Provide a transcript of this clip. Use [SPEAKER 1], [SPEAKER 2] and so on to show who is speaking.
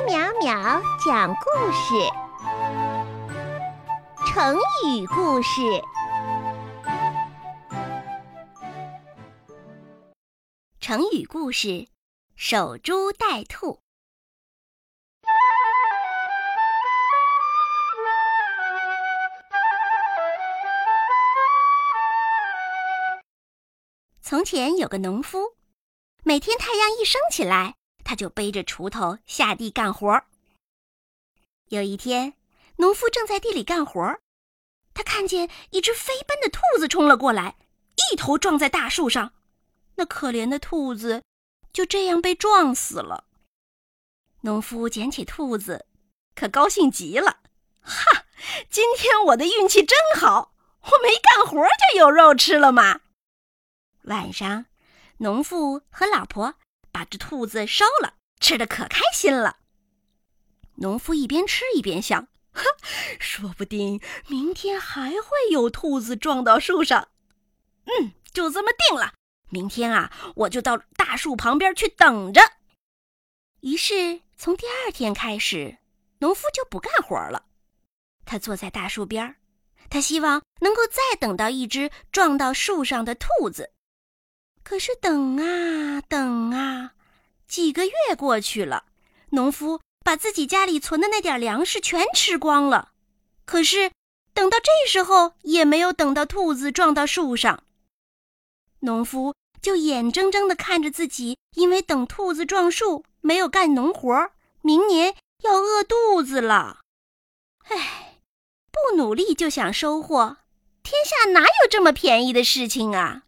[SPEAKER 1] 奇妙妙讲故事，成语故事。成语故事：守株待兔。从前有个农夫，每天太阳一升起来。他就背着锄头下地干活。有一天，农夫正在地里干活，他看见一只飞奔的兔子冲了过来，一头撞在大树上。那可怜的兔子就这样被撞死了。农夫捡起兔子，可高兴极了。哈，今天我的运气真好，我没干活就有肉吃了嘛。晚上，农夫和老婆。把这兔子烧了，吃的可开心了。农夫一边吃一边想：“哼，说不定明天还会有兔子撞到树上。嗯，就这么定了。明天啊，我就到大树旁边去等着。”于是，从第二天开始，农夫就不干活了。他坐在大树边他希望能够再等到一只撞到树上的兔子。可是等啊等啊，几个月过去了，农夫把自己家里存的那点粮食全吃光了。可是等到这时候，也没有等到兔子撞到树上。农夫就眼睁睁的看着自己因为等兔子撞树没有干农活，明年要饿肚子了。唉，不努力就想收获，天下哪有这么便宜的事情啊！